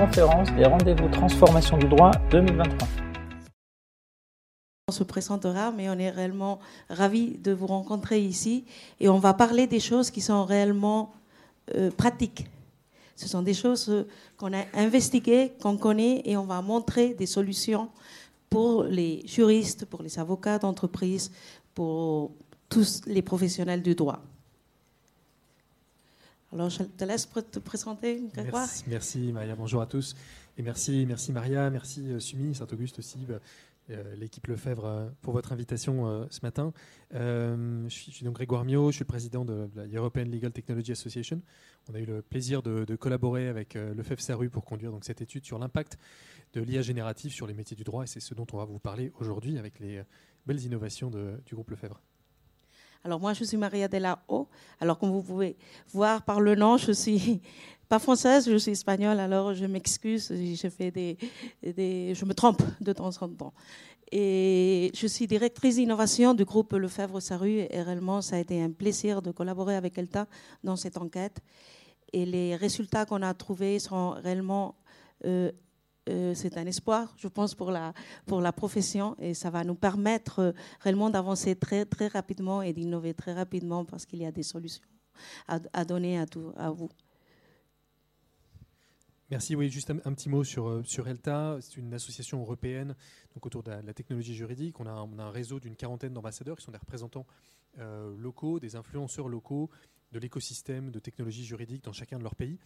conférence des rendez-vous transformation du droit 2023. On se présentera, mais on est réellement ravis de vous rencontrer ici et on va parler des choses qui sont réellement euh, pratiques. Ce sont des choses euh, qu'on a investiguées, qu'on connaît et on va montrer des solutions pour les juristes, pour les avocats d'entreprise, pour tous les professionnels du droit. Alors, je te laisse te présenter, merci, merci, Maria, bonjour à tous. Et merci, merci Maria, merci euh, Sumi, Saint-Auguste aussi, euh, l'équipe Lefebvre, euh, pour votre invitation ce matin. je, suis, donc Grégoire Mio, je suis le président de la European Legal Technology Association. On a eu le plaisir de, collaborer avec Lefebvre Saru pour conduire donc, cette étude sur l'impact de l'IA générative sur les métiers du droit, et c'est ce dont on va vous parler aujourd'hui avec les belles innovations du groupe Lefebvre. Alors moi, je suis Maria Delao. Alors comme vous pouvez voir par le nom, je suis pas française, je suis espagnole. Alors je m'excuse, je fais des, je me trompe de temps en temps. Et je suis directrice d'innovation du groupe Lefebvre-Saru et réellement, ça a été un plaisir de collaborer avec Elta dans cette enquête. Et les résultats qu'on a trouvés sont réellement euh, euh, c'est un espoir, je pense, pour la, profession et ça va nous permettre euh, réellement d'avancer très, rapidement et d'innover très rapidement parce qu'il y a des solutions à, donner à, tout, à vous. Merci. Oui, juste un, petit mot sur, euh, sur ELTA. C'est une association européenne autour de la, technologie juridique. On a, un réseau d'une quarantaine d'ambassadeurs qui sont des représentants locaux, des influenceurs locaux de l'écosystème de technologie juridique dans chacun de leurs pays.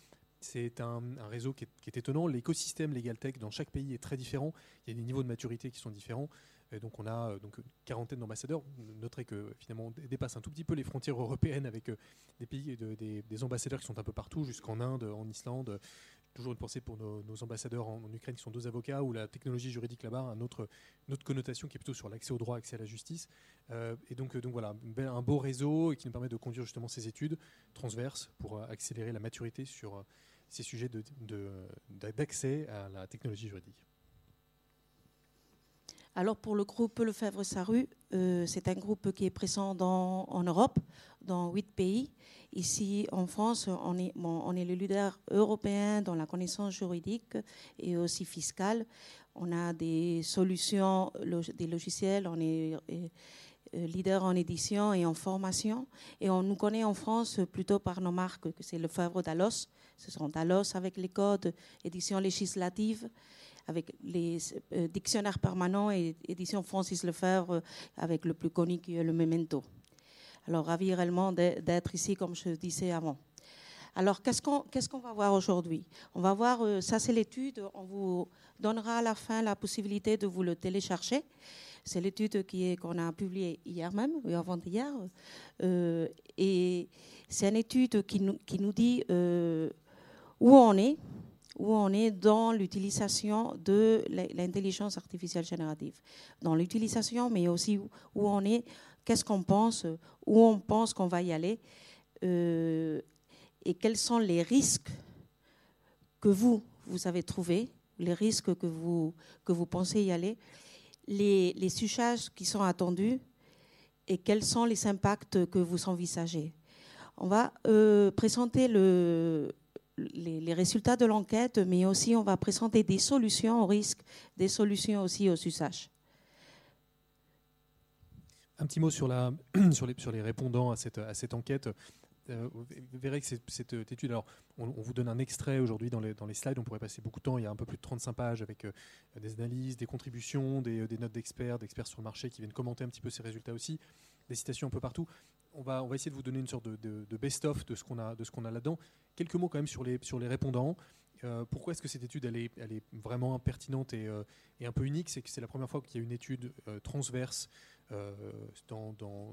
C'est un, réseau qui est, étonnant. L'écosystème Legal Tech dans chaque pays est très différent. Il y a des niveaux de maturité qui sont différents. donc on a euh, donc une quarantaine d'ambassadeurs. Noterez que finalement on dépasse un tout petit peu les frontières européennes avec euh, des pays, des, ambassadeurs qui sont un peu partout, jusqu'en Inde, en Islande. Toujours une pensée pour nos, ambassadeurs en, Ukraine qui sont deux avocats, où la technologie juridique là-bas a une autre, connotation qui est plutôt sur l'accès au droit, accès à la justice. Euh, et donc voilà, un beau réseau qui nous permet de conduire justement ces études transverses pour accélérer la maturité sur ces sujets d'accès à la technologie juridique. Alors pour le groupe Lefebvre-Saru, euh, c'est un groupe qui est présent en Europe, dans huit pays. Ici en France, on est, le leader européen dans la connaissance juridique et aussi fiscale. On a des solutions, des logiciels, on est euh, leader en édition et en formation. Et on nous connaît en France plutôt par nos marques, que c'est Lefebvre d'Alos, ce sont Dalos avec les codes, édition législative, avec les euh, dictionnaires permanents et édition Francis Lefebvre avec le plus connu qui est le Memento. Alors, ravi réellement d'être ici, comme je disais avant. Alors, qu'est-ce qu'on va voir aujourd'hui? On va voir, euh, ça c'est l'étude, on vous donnera à la fin la possibilité de vous le télécharger. C'est l'étude qu'on a publiée hier même, ou avant-hier. Euh, et c'est une étude qui nous dit où on est, où on est dans l'utilisation de l'intelligence artificielle générative. Dans l'utilisation, mais aussi où on est, qu'est-ce qu'on pense, où on pense qu'on va y aller, euh, et quels sont les risques que vous, vous avez trouvés, les risques que vous, que vous pensez y aller, les, les qui sont attendus, et quels sont les impacts que vous envisagez. On va euh, présenter le, les, résultats de l'enquête, mais aussi on va présenter des solutions au risque, des solutions aussi aux usages. Un petit mot sur, les, répondants à cette, enquête. Euh, vous verrez que cette, étude, alors on, vous donne un extrait aujourd'hui dans les, slides, on pourrait passer beaucoup de temps, il y a un peu plus de 35 pages avec euh, des analyses, des contributions, des, des notes d'experts, d'experts sur le marché qui viennent commenter un petit peu ces résultats aussi, des citations un peu partout on va, essayer de vous donner une sorte de, best-of de ce qu'on a là-dedans. Quelques mots quand même sur les, sur les répondants. Euh, pourquoi est-ce que cette étude elle est, elle est vraiment pertinente et, euh, et un peu unique? C'est que c'est la première fois qu'il y a une étude euh, transverse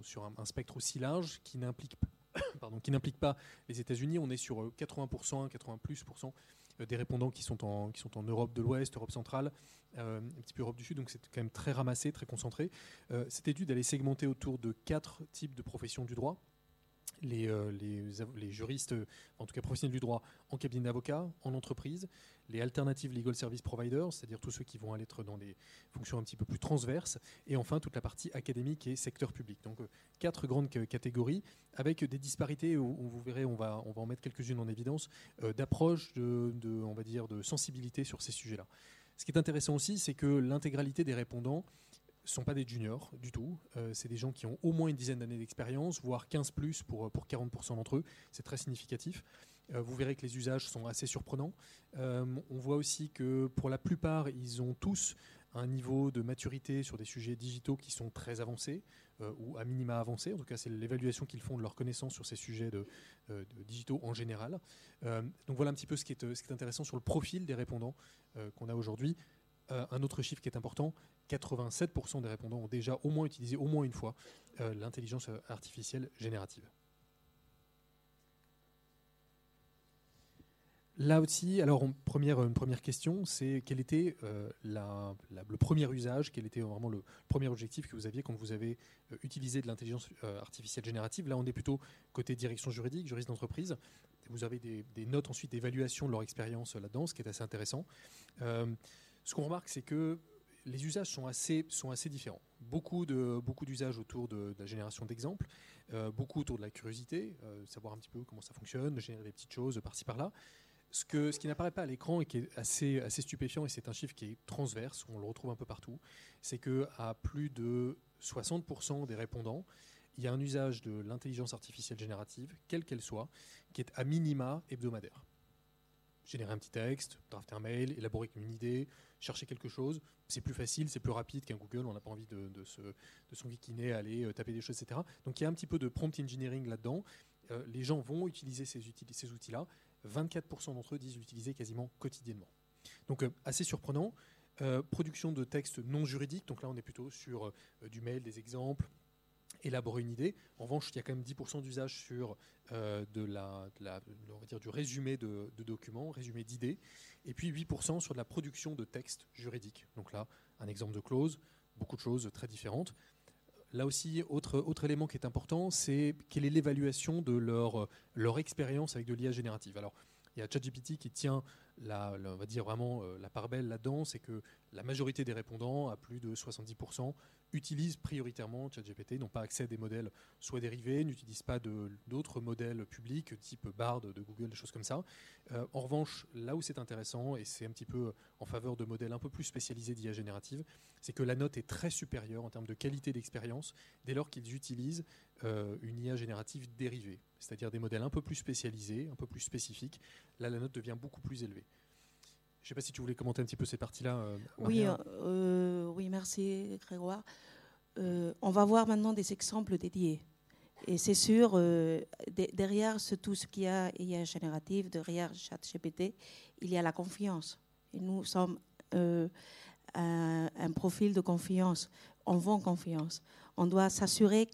sur un, spectre aussi large qui n'implique pardon, qui n'implique pas les États-Unis. On est sur 80%, 80 plus des répondants qui sont en, qui sont en Europe de l'Ouest, Europe centrale, un petit peu Europe du Sud, donc c'est quand même très ramassé, très concentré. Cette étude, elle est segmentée autour de quatre types de professions du droit. Les, euh, les, juristes, en tout cas professionnels du droit, en cabinet d'avocat, en entreprise, les alternatives legal service providers, c'est-à-dire tous ceux qui vont aller être dans des fonctions un petit peu plus transverses, et enfin toute la partie académique et secteur public. Donc euh, quatre grandes catégories avec des disparités vous verrez, on va, on en mettre quelques-unes en évidence, euh, d'approche, de, de, on va dire, de sensibilité sur ces sujets-là. Ce qui est intéressant aussi, c'est que l'intégralité des répondants ne sont pas des juniors du tout. Euh, c'est des gens qui ont au moins une dizaine d'années d'expérience, voire 15 plus pour, pour 40% d'entre eux. C'est très significatif. Euh, vous verrez que les usages sont assez surprenants. Euh, on voit aussi que pour la plupart, ils ont tous un niveau de maturité sur des sujets digitaux qui sont très avancés, ou à minima avancés. En tout cas, c'est l'évaluation qu'ils font de leur connaissance sur ces sujets de, digitaux en général. donc voilà un petit peu ce qui, est, ce qui est intéressant sur le profil des répondants qu'on a aujourd'hui. Un autre chiffre qui est important, 87% des répondants ont déjà au moins utilisé au moins une fois euh, l'intelligence artificielle générative. Là aussi, alors première, une première question, c'est quel était euh, le premier usage, quel était vraiment le premier objectif que vous aviez quand vous avez euh, utilisé de l'intelligence artificielle générative? Là, on est plutôt côté direction juridique, juriste d'entreprise. Vous avez des, des notes ensuite d'évaluation de leur expérience là-dedans, ce qui est assez intéressant. Ce qu'on remarque, c'est que les usages sont assez, différents. Beaucoup, de, d'usages autour de, la génération d'exemples, euh, beaucoup autour de la curiosité, euh, savoir un petit peu comment ça fonctionne, générer des petites choses par-ci par-là. Ce qui n'apparaît pas à l'écran et qui est assez, assez stupéfiant, et c'est un chiffre qui est transverse, on le retrouve un peu partout, c'est qu'à plus de 60% des répondants, il y a un usage de l'intelligence artificielle générative, quelle qu'elle soit, qui est à minima hebdomadaire générer un petit texte, drafter un mail, élaborer une idée, chercher quelque chose. C'est plus facile, c'est plus rapide qu'un Google. On n'a pas envie de, de, se, de aller euh, taper des choses, etc. Donc il y a un petit peu de prompt engineering là-dedans. Euh, les gens vont utiliser ces, ces outils-là. 24% d'entre eux disent l'utiliser quasiment quotidiennement. Donc euh, assez surprenant. production de textes non juridiques. Donc là, on est plutôt sur du mail, des exemples, élaborer une idée. En revanche, il y a quand même 10% d'usage sur euh, de la, on va dire du résumé de, documents, résumé d'idées, et puis 8% sur de la production de textes juridiques. Donc là, un exemple de clause, beaucoup de choses très différentes. Là aussi, autre, autre élément qui est important, c'est quelle est l'évaluation de leur, leur expérience avec de l'IA générative. Alors, il y a ChatGPT qui tient la, on va dire vraiment euh, la part belle là-dedans, c'est que la majorité des répondants, à plus de 70%, utilisent prioritairement ChatGPT, n'ont pas accès à des modèles soit dérivés, n'utilisent pas d'autres modèles publics type Bard de Google, des choses comme ça. Euh, en revanche, là où c'est intéressant, et c'est un petit peu en faveur de modèles un peu plus spécialisés d'IA générative, c'est que la note est très supérieure en termes de qualité d'expérience dès lors qu'ils utilisent euh, une IA générative dérivée, c'est-à-dire des modèles un peu plus spécialisés, un peu plus spécifiques. Là, la note devient beaucoup plus élevée. Je ne sais pas si tu voulais commenter un petit peu ces parties-là. Euh, oui, euh, oui, merci Grégoire. on va voir maintenant des exemples dédiés. Et c'est sûr, derrière tout ce qu'il y a IA générative, derrière ChatGPT, il y a la confiance. Et nous sommes un, un, profil de confiance. On vend confiance. On doit s'assurer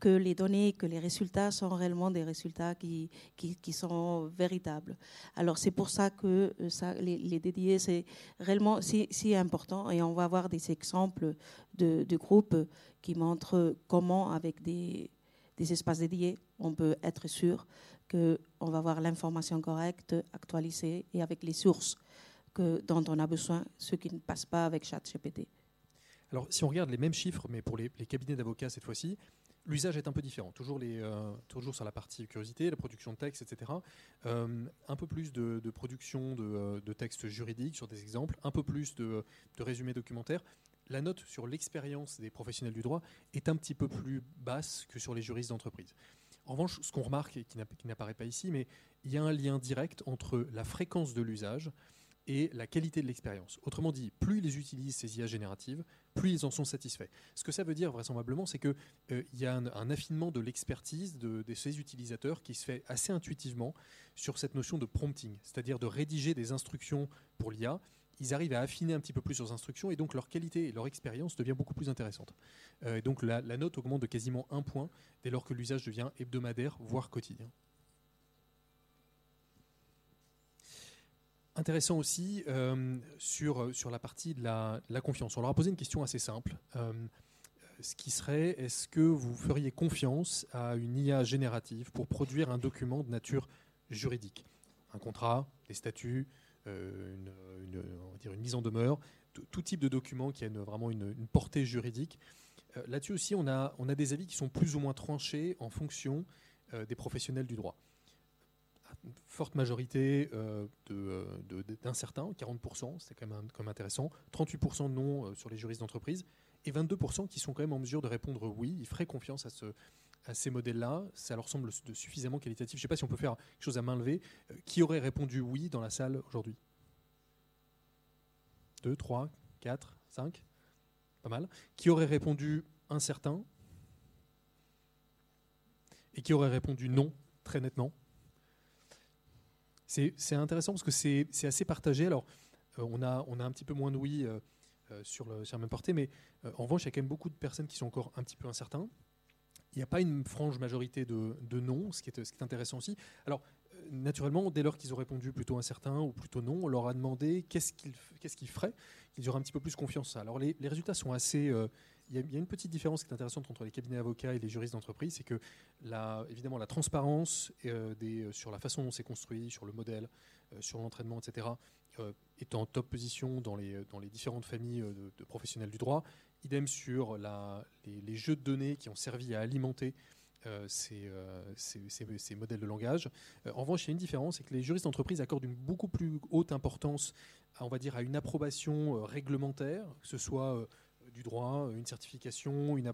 que les données, que les résultats sont réellement des résultats qui, qui, sont véritables. Alors c'est pour ça que euh, ça, les, dédiés, c'est réellement si, important et on va avoir des exemples de, de groupes qui montrent comment avec des, des espaces dédiés, on peut être sûr qu'on va avoir l'information correcte, actualisée et avec les sources que, dont on a besoin, ce qui ne passe pas avec ChatGPT. Alors, si on regarde les mêmes chiffres, mais pour les, cabinets d'avocats cette fois-ci, L'usage est un peu différent, toujours, les, euh, toujours sur la partie curiosité, la production de texte, etc. Euh, un peu plus de, production euh, de, textes juridiques sur des exemples, un peu plus de, de résumés documentaires. La note sur l'expérience des professionnels du droit est un petit peu plus basse que sur les juristes d'entreprise. En revanche, ce qu'on remarque et qui n'apparaît pas ici, mais il y a un lien direct entre la fréquence de l'usage et la qualité de l'expérience. Autrement dit, plus ils utilisent ces IA génératives, plus ils en sont satisfaits. Ce que ça veut dire vraisemblablement, c'est qu'il euh, y a un, affinement de l'expertise de, ces utilisateurs qui se fait assez intuitivement sur cette notion de prompting, c'est-à-dire de rédiger des instructions pour l'IA. Ils arrivent à affiner un petit peu plus leurs instructions et donc leur qualité et leur expérience devient beaucoup plus intéressante. Euh, et donc la note augmente de quasiment un point dès lors que l'usage devient hebdomadaire, voire quotidien. Intéressant aussi euh, sur, sur la partie de la, confiance. On leur a posé une question assez simple. Euh, ce qui serait, est-ce que vous feriez confiance à une IA générative pour produire un document de nature juridique? Un contrat, des statuts, une, mise en demeure, tout type de document qui a vraiment une, portée juridique. Là-dessus aussi, on a des avis qui sont plus ou moins tranchés en fonction des professionnels du droit forte majorité euh, d'incertains, de, 40%, c'est quand même, même intéressant, 38% non euh, sur les juristes d'entreprise, et 22% qui sont quand même en mesure de répondre oui, ils feraient confiance à, ce, à ces modèles-là, ça leur semble suffisamment qualitatif. Je ne sais pas si on peut faire quelque chose à main levée. Euh, qui aurait répondu oui dans la salle aujourd'hui? 2, 3, 4, 5 Pas mal. Qui aurait répondu incertain? Et qui aurait répondu non, très nettement? C'est intéressant parce que c'est assez partagé. Alors, euh, on, a, un petit peu moins de oui euh, euh, sur, le, la même portée, mais en revanche, il y a quand même beaucoup de personnes qui sont encore un petit peu incertains. Il n'y a pas une frange majorité de, de non, ce qui, est, ce qui est intéressant aussi. Alors, naturellement, dès lors qu'ils ont répondu plutôt incertain ou plutôt non, on leur a demandé qu'est-ce qu'ils qu'est-ce qu'ils feraient, qu'ils auraient un petit peu plus confiance. Alors, les, les résultats sont assez il y, a une petite différence qui est intéressante entre les cabinets avocats et les juristes d'entreprise, c'est que la, évidemment la transparence euh, euh, sur la façon dont c'est construit, sur le modèle, euh, sur l'entraînement, etc., est en top position dans les, dans les différentes familles de, professionnels du droit. Idem sur la, les, jeux de données qui ont servi à alimenter ces, ces, ces, modèles de langage. en revanche, il y a une différence, c'est que les juristes d'entreprise accordent une beaucoup plus haute importance, à, on va dire, à une approbation réglementaire, que ce soit du droit, une certification, une,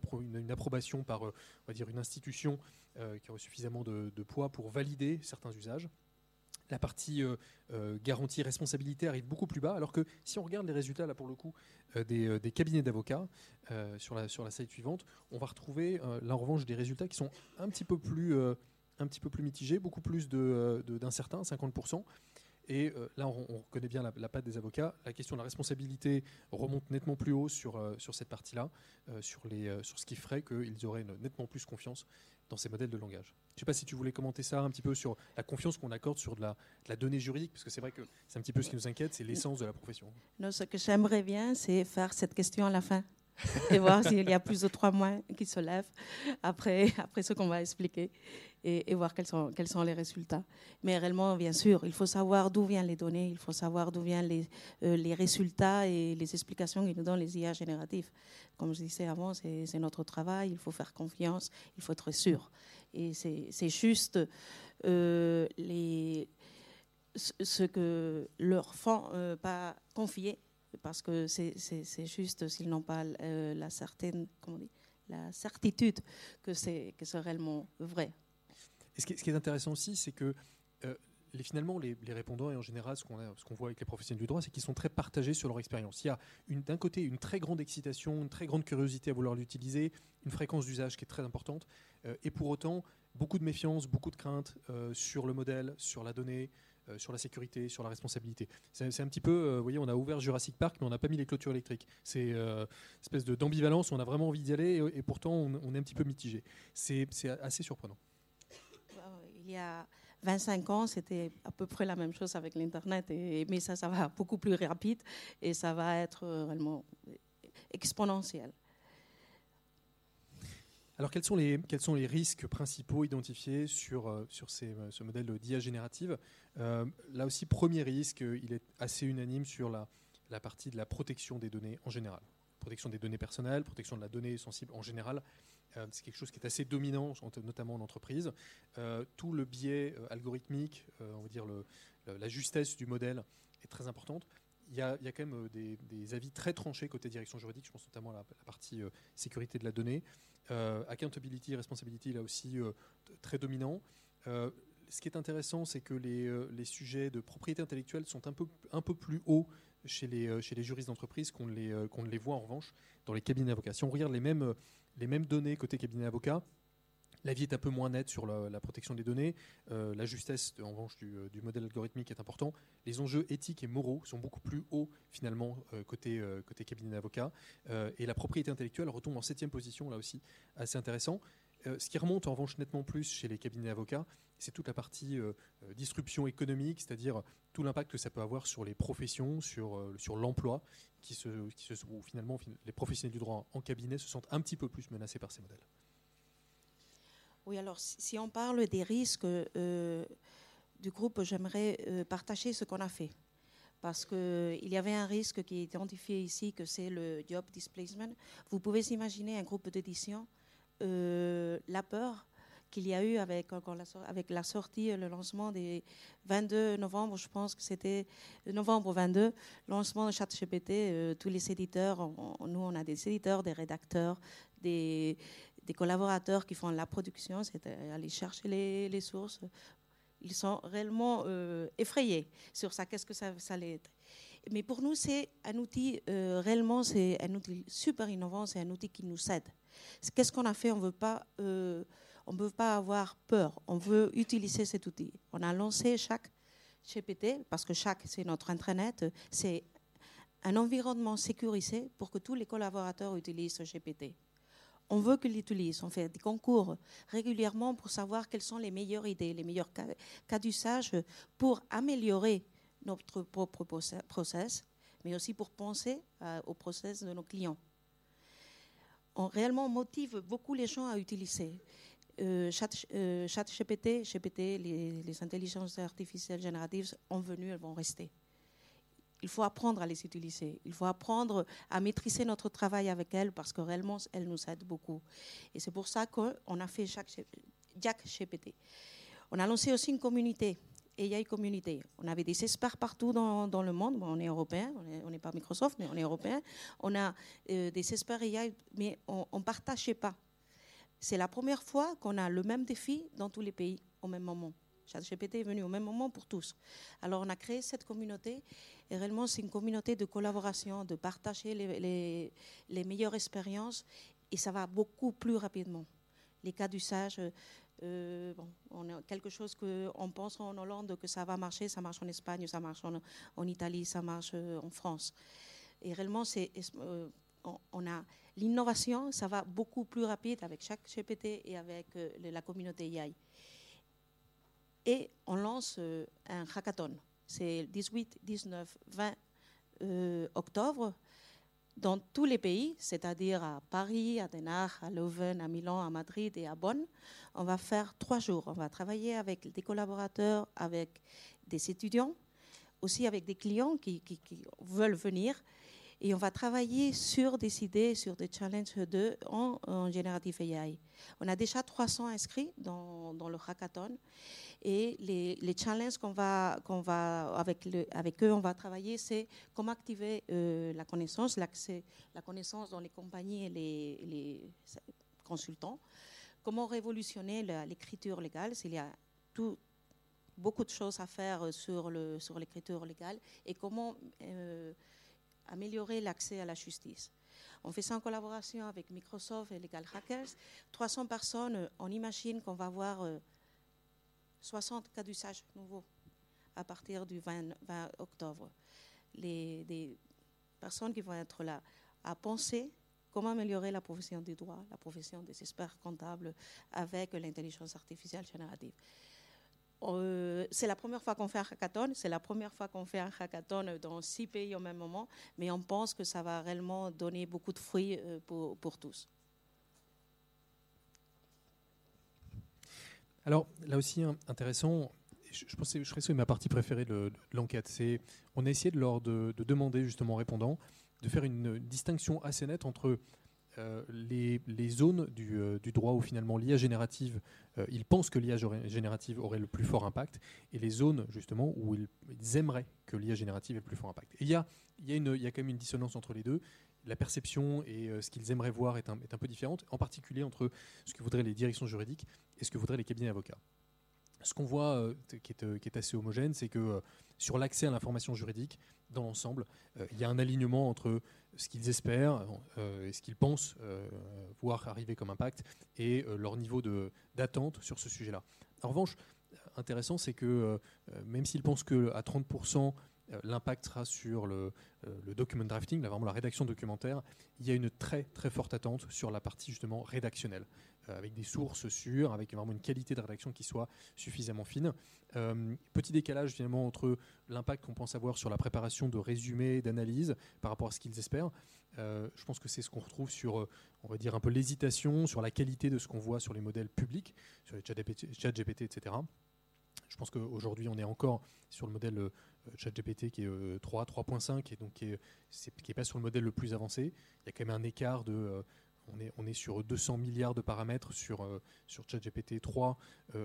approbation par euh, on va dire une institution euh, qui aurait suffisamment de, poids pour valider certains usages. La partie euh, garantie responsabilité arrive beaucoup plus bas, alors que si on regarde les résultats, là pour le coup, des, cabinets d'avocats sur, la, sur slide suivante, on va retrouver là en revanche des résultats qui sont un petit peu plus, mitigés, beaucoup plus d'incertains, de, 50%. Et euh, là, on, on, reconnaît bien la, patte des avocats. La question de la responsabilité remonte nettement plus haut sur, euh, cette partie-là, euh, sur, les, sur ce qui ferait qu'ils auraient nettement plus confiance dans ces modèles de langage. Je ne sais pas si tu voulais commenter ça un petit peu sur la confiance qu'on accorde sur de la, donnée juridique, parce que c'est vrai que c'est un petit peu ce qui nous inquiète, c'est l'essence de la profession. Non, ce que j'aimerais bien, c'est faire cette question à la fin et voir s'il y a plus de trois mois qui se lèvent après, après ce qu'on va expliquer et, voir quels sont, les résultats. Mais réellement, bien sûr, il faut savoir d'où viennent les données, il faut savoir d'où viennent les, euh, résultats et les explications qu'ils nous donnent les IA génératifs. Comme je disais avant, c'est notre travail, il faut faire confiance, il faut être sûr. Et c'est juste euh, ce que leur font euh, pas confier parce que c'est juste s'ils n'ont pas la certaine, comment la certitude que c'est réellement vrai ce, qui est, intéressant aussi, c'est que euh, finalement, les, répondants, et en général, ce qu'on voit avec les professionnels du droit, c'est qu'ils sont très partagés sur leur expérience. Il y a d'un côté une très grande excitation, une très grande curiosité à vouloir l'utiliser, une fréquence d'usage qui est très importante, euh, et pour autant, beaucoup de méfiance, beaucoup de crainte euh, sur le modèle, sur la donnée, sur la sécurité, sur la responsabilité. C'est un petit peu, vous voyez, on a ouvert Jurassic Park, mais on n'a pas mis les clôtures électriques. C'est une espèce d'ambivalence, on a vraiment envie d'y aller, et, pourtant on, est un petit peu mitigé. C'est assez surprenant il y a 25 ans, c'était à peu près la même chose avec l'Internet, mais ça, ça va beaucoup plus rapide et ça va être vraiment exponentiel. Alors, quels sont les, risques principaux identifiés sur, euh, euh, ce modèle d'IA générative? Euh, Là aussi, premier risque, il est assez unanime sur la partie de la protection des données en général. Protection des données personnelles, protection de la donnée sensible en général. Euh, c'est quelque chose qui est assez dominant, notamment en entreprise. Euh, tout le biais euh, algorithmique, on va dire la justesse du modèle est très importante. Il y, a, quand même des, avis très tranchés côté direction juridique, je pense notamment à la, partie sécurité de la donnée. accountability, responsibility, là aussi très dominant. ce qui est intéressant, c'est que les, sujets de propriété intellectuelle sont un peu, un peu plus hauts chez les, chez les juristes d'entreprise qu'on ne les voit en revanche dans les cabinets d'avocats. Si on regarde les mêmes, les mêmes données côté cabinet avocat. La vie est un peu moins nette sur la, protection des données. Euh, la justesse, en revanche, euh, du, modèle algorithmique est important. Les enjeux éthiques et moraux sont beaucoup plus hauts, finalement, euh, côté, côté cabinet d'avocat. et la propriété intellectuelle retombe en septième position, là aussi, assez intéressant. ce qui remonte, en revanche, nettement plus chez les cabinets d'avocats, c'est toute la partie disruption économique, c'est-à-dire tout l'impact que ça peut avoir sur les professions, sur, sur l'emploi, qui se, où finalement les professionnels du droit en cabinet se sentent un petit peu plus menacés par ces modèles. Oui, alors si on parle des risques du groupe, j'aimerais partager ce qu'on a fait parce qu'il y avait un risque qui est identifié ici, que c'est le job displacement. Vous pouvez imaginer un groupe d'édition, euh, la peur qu'il y a eu avec, avec la sortie, le lancement des 22 novembre, je pense que c'était novembre 22, lancement de ChatGPT, euh, tous les éditeurs, nous on a des éditeurs, des rédacteurs, des, collaborateurs qui font la production, c'est aller chercher les, sources, ils sont réellement euh, effrayés sur ça. Qu'est-ce que ça, ça allait être Mais pour nous, c'est un outil, euh, réellement, c'est un outil super innovant, c'est un outil qui nous aide. Qu'est-ce qu'on a fait? On veut pas. Euh, on ne veut pas avoir peur, on veut utiliser cet outil. On a lancé chaque GPT, parce que chaque, c'est notre intranet, c'est un environnement sécurisé pour que tous les collaborateurs utilisent ce GPT on veut qu'ils l'utilisent. On fait des concours régulièrement pour savoir quelles sont les meilleures idées, les meilleurs cas, d'usage pour améliorer notre propre process, mais aussi pour penser euh, au process de nos clients. On réellement motive beaucoup les gens à utiliser. Euh, chat, euh, GPT, GPT les, intelligences artificielles génératives ont venu, elles vont rester il faut apprendre à les utiliser. Il faut apprendre à maîtriser notre travail avec elles parce que réellement, elles nous aident beaucoup. Et c'est pour ça qu'on a fait Jack GPT. On a lancé aussi une communauté, AI Community. On avait des experts partout dans, le monde. on est européen, on n'est pas Microsoft, mais on est européen. On a euh, des experts AI, mais on ne partageait pas. C'est la première fois qu'on a le même défi dans tous les pays au même moment. ChatGPT est venu au même moment pour tous. Alors on a créé cette communauté et réellement c'est une communauté de collaboration, de partager les, meilleures expériences et ça va beaucoup plus rapidement. Les cas d'usage, euh, on a quelque chose qu'on pense en Hollande que ça va marcher, ça marche en Espagne, ça marche en, Italie, ça marche euh, en France. Et réellement, c'est, euh, on, a l'innovation, ça va beaucoup plus rapide avec chaque GPT et avec la communauté AI et on lance euh, un hackathon. C'est 18, 19, 20 octobre dans tous les pays, c'est-à-dire à Paris, à Den Haag, à Leuven, à Milan, à Madrid et à Bonn. On va faire trois jours. On va travailler avec des collaborateurs, avec des étudiants, aussi avec des clients qui, veulent venir. Et on va travailler sur des idées, sur des challenges de, en, en AI. On a déjà 300 inscrits dans, le hackathon. Et les, challenges qu'on va, qu'on va avec, eux, on va travailler, c'est comment activer euh, la connaissance, l'accès, la connaissance dans les compagnies et les, consultants, comment révolutionner l'écriture légale, s'il y a beaucoup de choses à faire sur, le, sur l'écriture légale, et comment euh, améliorer l'accès à la justice. On fait ça en collaboration avec Microsoft et Legal Hackers. 300 personnes, on imagine qu'on va avoir euh, 60 cas d'usage nouveaux à partir du 20, octobre. Les, des personnes qui vont être là à penser comment améliorer la profession du droit, la profession des experts comptables avec l'intelligence artificielle générative. Euh, c'est la première fois qu'on fait un hackathon, c'est la première fois qu'on fait un hackathon dans six pays au même moment, mais on pense que ça va réellement donner beaucoup de fruits euh, pour, tous. Alors là aussi intéressant, je, pense que je serais ma partie préférée de, l'enquête. C'est on a essayé de de, demander justement aux répondants de faire une distinction assez nette entre euh, les, zones euh, du, droit où finalement l'IA générative, euh, ils pensent que l'IA générative aurait le plus fort impact, et les zones justement où ils, aimeraient que l'IA générative ait le plus fort impact. il y a, y a quand même une dissonance entre les deux la perception et ce qu'ils aimeraient voir est un, peu différente, en particulier entre ce que voudraient les directions juridiques et ce que voudraient les cabinets d'avocats. Ce qu'on voit euh, euh, qui, est, assez homogène, c'est que sur l'accès à l'information juridique, dans l'ensemble, il y a un alignement entre ce qu'ils espèrent et ce qu'ils pensent voir arriver comme impact et leur niveau d'attente sur ce sujet-là. En revanche, intéressant, c'est que même s'ils pensent qu'à 30%, euh, l'impact sera sur le, euh, document drafting, vraiment la rédaction documentaire. Il y a une très très forte attente sur la partie justement rédactionnelle. Avec des sources sûres, avec vraiment une qualité de rédaction qui soit suffisamment fine. petit décalage finalement entre l'impact qu'on pense avoir sur la préparation de résumés, d'analyses par rapport à ce qu'ils espèrent. je pense que c'est ce qu'on retrouve sur, on va dire, un peu l'hésitation sur la qualité de ce qu'on voit sur les modèles publics, sur les chat GPT, etc. Je pense qu'aujourd'hui, on est encore sur le modèle euh, ChatGPT qui est 3, euh, 3.5 et donc qui n'est pas sur le modèle le plus avancé. Il y a quand même un écart de. Euh, on est, on est, sur 200 milliards de paramètres sur, sur ChatGPT 3,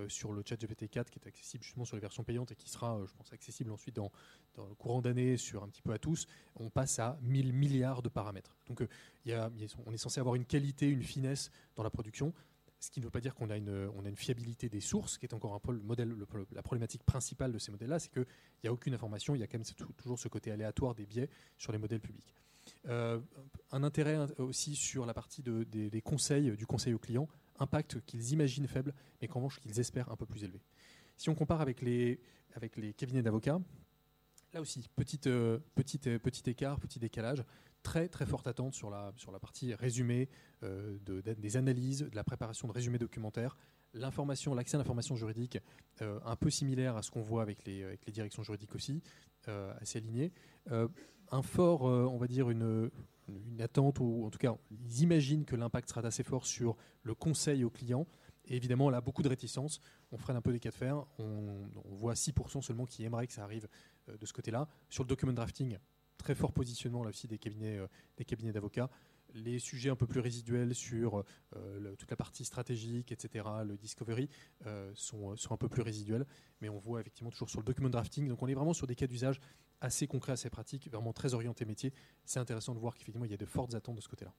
sur le ChatGPT 4 qui est accessible justement sur les versions payantes et qui sera, je pense, accessible ensuite dans, le courant d'année sur un petit peu à tous. On passe à 1000 milliards de paramètres. Donc y a, on est censé avoir une qualité, une finesse dans la production ce qui ne veut pas dire qu'on a une, a une fiabilité des sources, qui est encore un peu le modèle, la problématique principale de ces modèles-là, c'est qu'il n'y a aucune information, il y a quand même toujours ce côté aléatoire des biais sur les modèles publics. Euh, un intérêt aussi sur la partie des, conseils, du conseil aux clients, impact qu'ils imaginent faible, mais qu'en revanche qu'ils espèrent un peu plus élevé. Si on compare avec les, avec les cabinets d'avocats, là aussi, petite, euh, petite, euh, petit écart, petit décalage très très forte attente sur la, sur la partie résumé euh, des analyses, de la préparation de résumés documentaires, l'information, l'accès à l'information juridique, euh, un peu similaire à ce qu'on voit avec les, avec les directions juridiques aussi, euh, assez aligné. Un fort, on va dire, une, attente, ou en tout cas, ils imaginent que l'impact sera assez fort sur le conseil aux clients. Et évidemment, là, beaucoup de réticence. On freine un peu des cas de fer. On, on voit 6% seulement qui aimeraient que ça arrive de ce côté-là. Sur le document drafting, très fort positionnement là aussi des cabinets, euh, des cabinets d'avocats. Les sujets un peu plus résiduels sur euh, toute la partie stratégique, etc., le discovery, euh, sont, sont, un peu plus résiduels. Mais on voit effectivement toujours sur le document drafting. Donc on est vraiment sur des cas d'usage assez concrets, assez pratiques, vraiment très orientés métier. C'est intéressant de voir qu'effectivement il y a de fortes attentes de ce côté-là.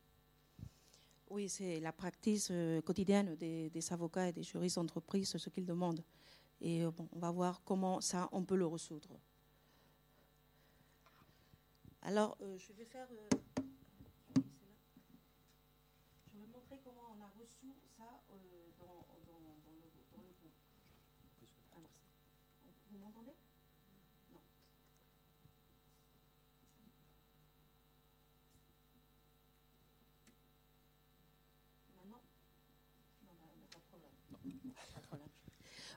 Oui, c'est la pratique quotidienne des, avocats et des juristes d'entreprise, ce qu'ils demandent. Et on va voir comment ça, on peut le résoudre. Alors, euh, je vais faire. Euh, je vais montrer comment on a reçu ça euh, dans, dans, dans, le, dans le groupe. Ah, merci. Vous m'entendez? Non. Maintenant? Non, bah, pas de problème. Non. Pas de problème.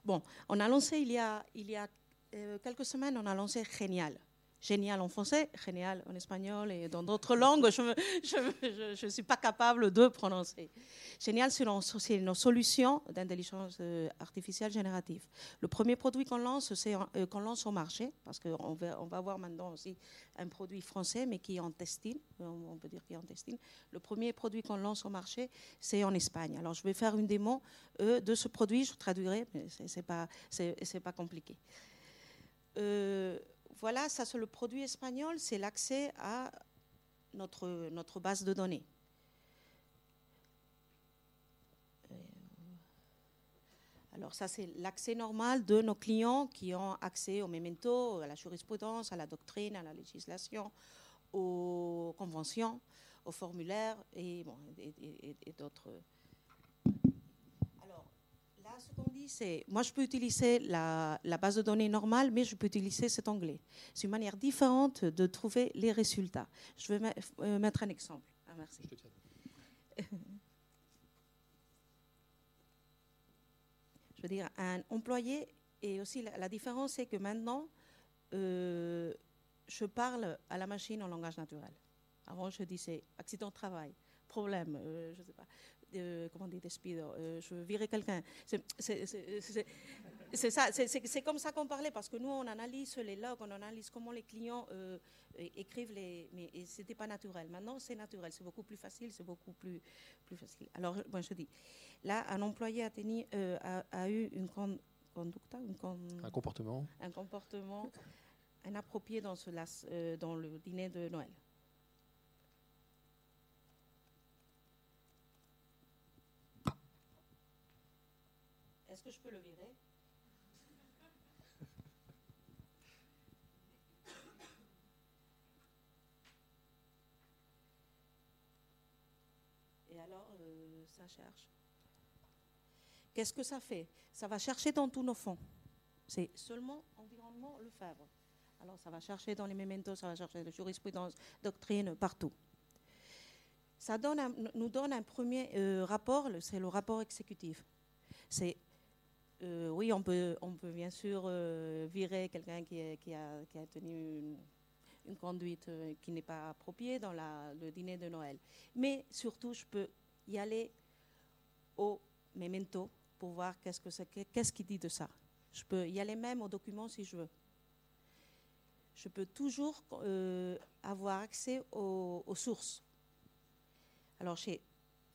Bon, on a lancé il y a, il y a euh, quelques semaines, on a lancé Génial génial en français, génial en espagnol et dans d'autres langues, je ne suis pas capable de prononcer. Génial, c'est nos solutions d'intelligence euh, artificielle générative. Le premier produit qu'on lance, c'est euh, qu'on lance au marché, parce qu'on va, avoir maintenant aussi un produit français, mais qui est en testing, on peut dire qu'il est en testing. Le premier produit qu'on lance au marché, c'est en Espagne. Alors, je vais faire une démo euh, de ce produit, je traduirai, mais ce n'est pas, pas compliqué. Euh, voilà, ça c'est le produit espagnol, c'est l'accès à notre, base de données. Euh, alors ça, c'est l'accès normal de nos clients qui ont accès au memento, à la jurisprudence, à la doctrine, à la législation, aux conventions, aux formulaires et, bon, et d'autres ce qu'on dit, c'est, moi je peux utiliser la, base de données normale, mais je peux utiliser cet onglet. C'est une manière différente de trouver les résultats. Je vais euh, mettre un exemple. Ah, merci. Je, veux dire, un employé, et aussi la, différence, c'est que maintenant, euh, je parle à la machine en langage naturel. Avant, je disais accident de travail, problème, euh, je ne sais pas comment dire, despido, euh, je virer quelqu'un. C'est ça, c'est comme ça qu'on parlait, parce que nous, on analyse les logs, on analyse comment les clients euh, écrivent les. Mais ce n'était pas naturel. Maintenant, c'est naturel, c'est beaucoup plus facile, c'est beaucoup plus, plus facile. Alors, moi, je dis, là, un employé a, tenu, euh, a, eu une un comportement. Un comportement inapproprié dans, ce, dans le dîner de Noël. Est-ce que je peux le virer? Et alors, euh, ça cherche. Qu'est-ce que ça fait? Ça va chercher dans tous nos fonds. C'est seulement environnement Lefebvre. Alors, ça va chercher dans les mementos, ça va chercher la jurisprudence, doctrine, partout. ça donne nous donne un premier rapport, c'est le rapport exécutif. C'est oui, on peut, on peut bien sûr virer quelqu'un qui, a, qui, a, tenu une, conduite qui n'est pas appropriée dans le dîner de Noël. Mais surtout, je peux y aller au memento pour voir qu'est-ce que c'est, qu'est-ce qu'il dit de ça. Je peux y aller même au document si je veux. Je peux toujours euh, avoir accès aux, sources. Alors, j'ai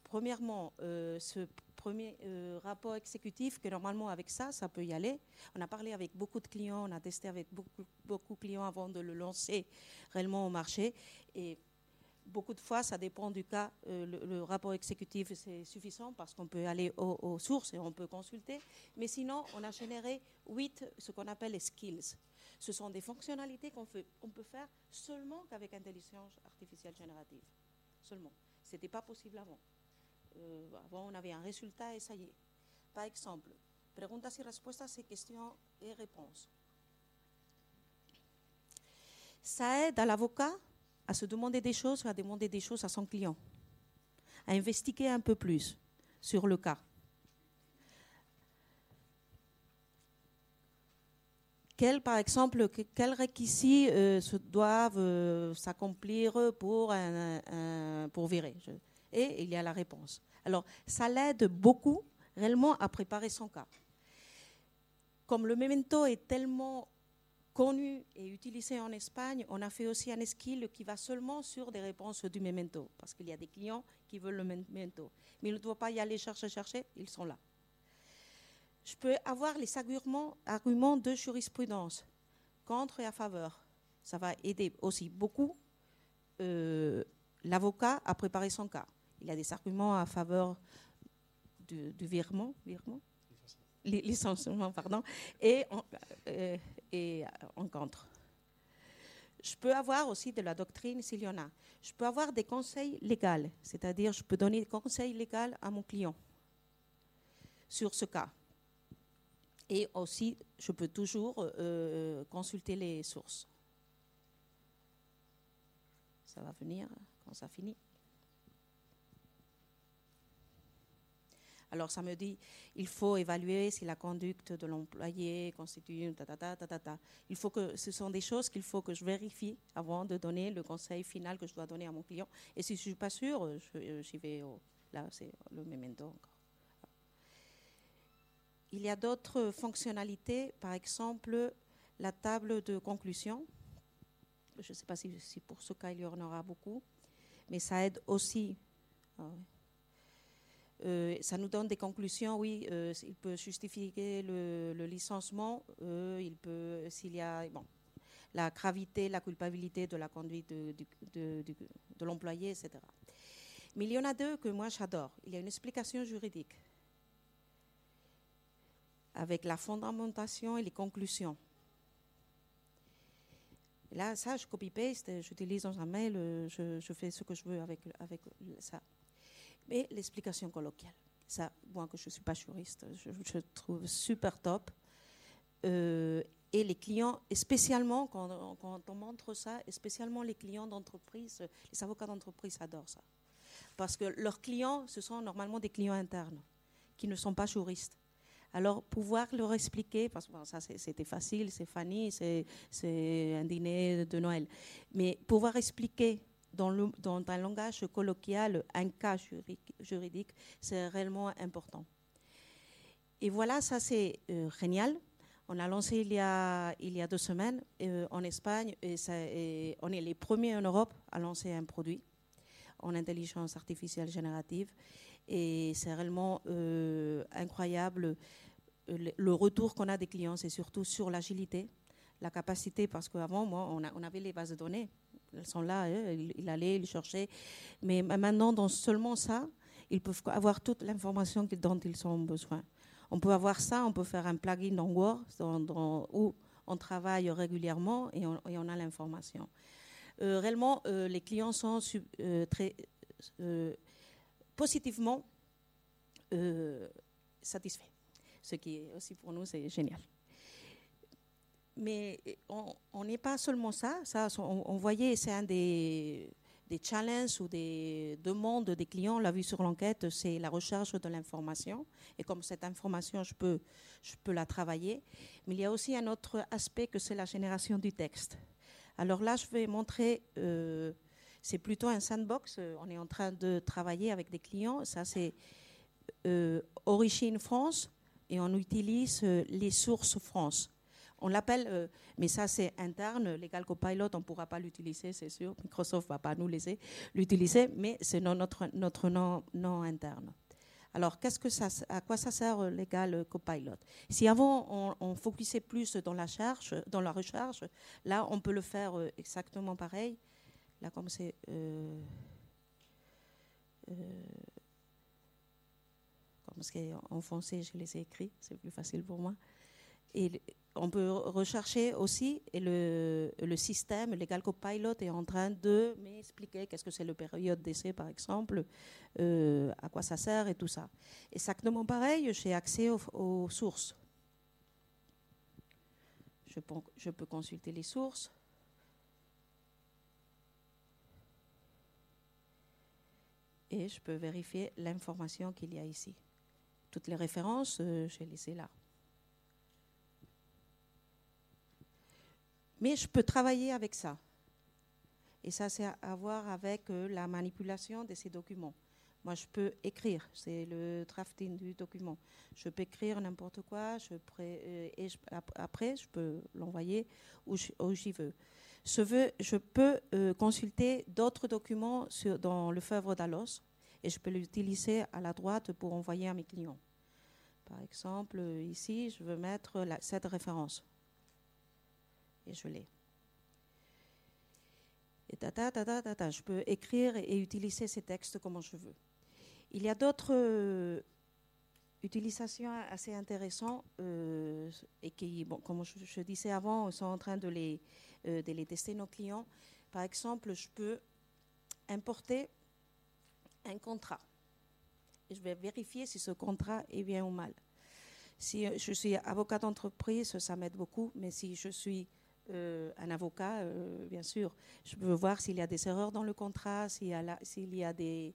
premièrement euh, ce premier euh, rapport exécutif que normalement avec ça, ça peut y aller. On a parlé avec beaucoup de clients, on a testé avec beaucoup, beaucoup de clients avant de le lancer réellement au marché. Et beaucoup de fois, ça dépend du cas. Euh, le, rapport exécutif, c'est suffisant parce qu'on peut aller aux, sources et on peut consulter. Mais sinon, on a généré huit, ce qu'on appelle les skills. Ce sont des fonctionnalités qu'on peut faire seulement qu'avec intelligence artificielle générative. Seulement. Ce n'était pas possible avant. Euh, avant, on avait un résultat et ça y est. Par exemple, preguntas y respuestas, c'est questions et réponses. Ça aide à l'avocat à se demander des choses, à demander des choses à son client, à investiguer un peu plus sur le cas. Quels, par exemple, quels réquisites euh, doivent euh, s'accomplir pour, pour virer? Et il y a la réponse. Alors, ça l'aide beaucoup réellement à préparer son cas. Comme le memento est tellement connu et utilisé en Espagne, on a fait aussi un skill qui va seulement sur des réponses du memento, parce qu'il y a des clients qui veulent le memento. Mais ils ne doivent pas y aller chercher, chercher, ils sont là. Je peux avoir les arguments, arguments de jurisprudence, contre et à faveur. Ça va aider aussi beaucoup euh, l'avocat à préparer son cas. Il y a des arguments à faveur du, virement, virement? Pardon, et, euh, et en contre. Je peux avoir aussi de la doctrine s'il y en a. Je peux avoir des conseils légaux, c'est-à-dire je peux donner des conseils légaux à mon client sur ce cas. Et aussi, je peux toujours euh, consulter les sources. Ça va venir quand ça finit. Alors ça me dit, il faut évaluer si la conduite de l'employé constitue une Il faut que ce sont des choses qu'il faut que je vérifie avant de donner le conseil final que je dois donner à mon client. Et si je suis pas sûre, euh, j'y vais là, c'est le memento encore. Il y a d'autres fonctionnalités, par exemple la table de conclusion. Je ne sais pas si, pour ce cas il y en aura beaucoup, mais ça aide aussi. Ah euh, ça nous donne des conclusions, oui, euh, il peut justifier le, licenciement, euh, il peut, s'il y a la gravité, la culpabilité de la conduite de, l'employé, etc. Mais il y en a deux que moi j'adore. Il y a une explication juridique avec la fondamentation et les conclusions. là, ça, je copy-paste, j'utilise dans un mail, je, fais ce que je veux avec ça mais l'explication colloquiale. Ça, moi que je ne suis pas juriste, je, trouve super top. Euh, et les clients, spécialement quand, on montre ça, et spécialement les clients d'entreprise, les avocats d'entreprise adorent ça. Parce que leurs clients, ce sont normalement des clients internes qui ne sont pas juristes. Alors, pouvoir leur expliquer, parce que ça c'était facile, c'est Fanny, c'est un dîner de Noël, mais pouvoir expliquer dans, un langage colloquial un cas juridique, c'est réellement important. Et voilà, ça c'est euh, génial. On a lancé il y a, il y a deux semaines euh, en Espagne et, on est les premiers en Europe à lancer un produit en intelligence artificielle générative. Et c'est réellement euh, incroyable le, retour qu'on a des clients, c'est surtout sur l'agilité, la capacité, parce qu'avant, moi, on, avait les bases de données elles sont là, hein, il, allait, il cherchait. Mais maintenant, dans seulement ça, ils peuvent avoir toute l'information dont ils ont besoin. On peut avoir ça, on peut faire un plugin dans Word où on travaille régulièrement et on, a l'information. Euh, réellement, euh, les clients sont euh, très positivement satisfaits. Ce qui est aussi pour nous, c'est génial mais on n'est pas seulement ça. on, voyait, c'est un des, challenges ou des demandes des clients. On l'a vu sur l'enquête, c'est la recherche de l'information. Et comme cette information, je peux, la travailler. Mais il y a aussi un autre aspect que c'est la génération du texte. Alors là, je vais montrer, euh, c'est plutôt un sandbox. On est en train de travailler avec des clients. Ça, c'est euh, Origine France et on utilise euh, les sources France. On l'appelle, euh, mais ça c'est interne, Legal Copilot, on ne pourra pas l'utiliser, c'est sûr. Microsoft ne va pas nous laisser l'utiliser, mais c'est notre, nom, interne. Alors, à quoi ça sert euh, Legal Copilot? Si avant on, on, focusait plus dans la, charge, là on peut le faire exactement pareil. Là, comme c'est. Euh, parce qu'en français, je les ai écrits, c'est plus facile pour moi. Et on peut rechercher aussi, et le, le système, Legal Copilot est en train de m'expliquer qu'est-ce que c'est le période d'essai, par exemple, euh, à quoi ça sert et tout ça. Exactement pareil, j'ai accès aux, sources. Je peux, je consulter les sources. Et je peux vérifier l'information qu'il y a ici. Toutes les références, euh, j'ai laissé là. Mais je peux travailler avec ça. Et ça, c'est à voir avec euh, la manipulation de ces documents. Moi, je peux écrire, c'est le drafting du document. Je peux écrire n'importe quoi, euh, et après, je peux l'envoyer où j'y veux. Je, veux. je peux consulter d'autres documents dans le Fèvre d'Alos et je peux l'utiliser à la droite pour envoyer à mes clients. Par exemple, ici, je veux mettre cette référence. Et je l'ai. Et ta, je peux écrire et utiliser ces textes comme je veux. Il y a d'autres euh, utilisations assez intéressantes euh, et qui, bon, comme je, disais avant, on sont en train de les, euh, de les tester nos clients. Par exemple, je peux importer un contrat. Et je vais vérifier si ce contrat est bien ou mal. Si je suis avocat d'entreprise, ça m'aide beaucoup, mais si je suis euh, un avocat, euh, bien sûr, je peux voir s'il y a des erreurs dans le contrat, s'il y a, a des,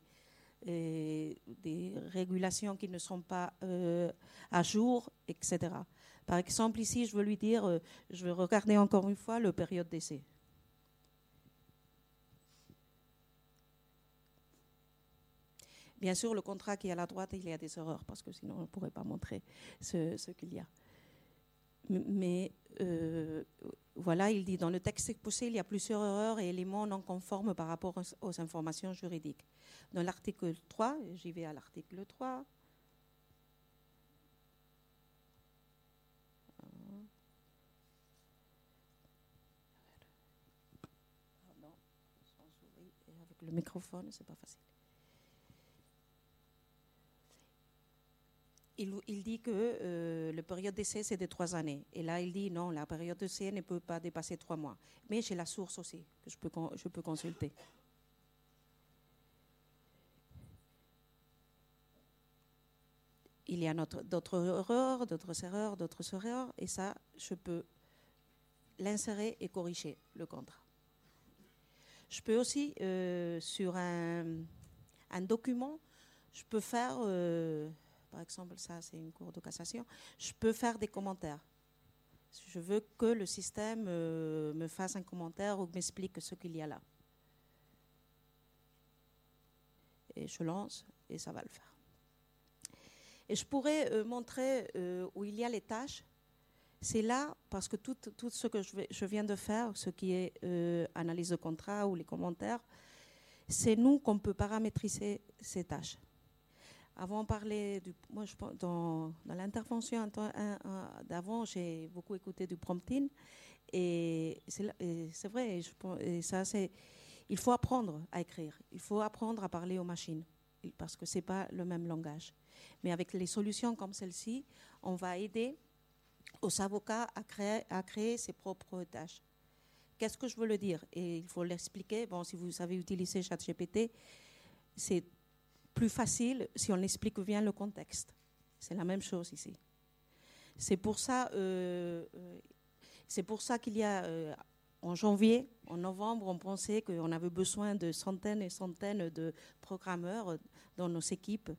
régulations qui ne sont pas à jour, etc. Par exemple, ici, je veux lui dire, je vais regarder encore une fois le période d'essai. Bien sûr, le contrat qui est à la droite, il y a des erreurs, parce que sinon on ne pourrait pas montrer ce, qu'il y a. Mais euh, voilà, il dit dans le texte exposé, il y a plusieurs erreurs et éléments non conformes par rapport aux, informations juridiques. Dans l'article 3, j'y vais à l'article 3. Pardon, avec le microphone, c'est pas facile. Il, dit que euh, la période d'essai, c'est de trois années. Et là, il dit non, la période d'essai ne peut pas dépasser trois mois. Mais j'ai la source aussi, que je peux, consulter. Il y a d'autres erreurs, d'autres erreurs, d'autres erreurs, et ça, je peux l'insérer et corriger le contrat. Je peux aussi, euh, sur un, document, je peux faire... Euh, par exemple, ça c'est une cour de cassation, je peux faire des commentaires. Je veux que le système euh, me fasse un commentaire ou m'explique ce qu'il y a là. Et je lance et ça va le faire. Et je pourrais euh, montrer euh, où il y a les tâches. C'est là parce que tout, ce que je, je, viens de faire, ce qui est analyse de contrat ou les commentaires, c'est nous qu'on peut paramétriser ces tâches. Avant, parlait du. Moi, dans, l'intervention d'avant, j'ai beaucoup écouté du prompting. Et c'est vrai, ça. Il faut apprendre à écrire. Il faut apprendre à parler aux machines. Parce que ce n'est pas le même langage. Mais avec les solutions comme celle-ci, on va aider aux avocats à créer, à créer ses propres tâches. Qu'est-ce que je veux le dire? Et il faut l'expliquer. Bon, si vous savez utiliser ChatGPT, c'est plus facile si on explique bien le contexte. C'est la même chose ici. C'est pour ça, euh, euh, ça qu'il y a, euh, en janvier, en novembre, on pensait qu'on avait besoin de centaines et centaines de programmeurs dans nos équipes.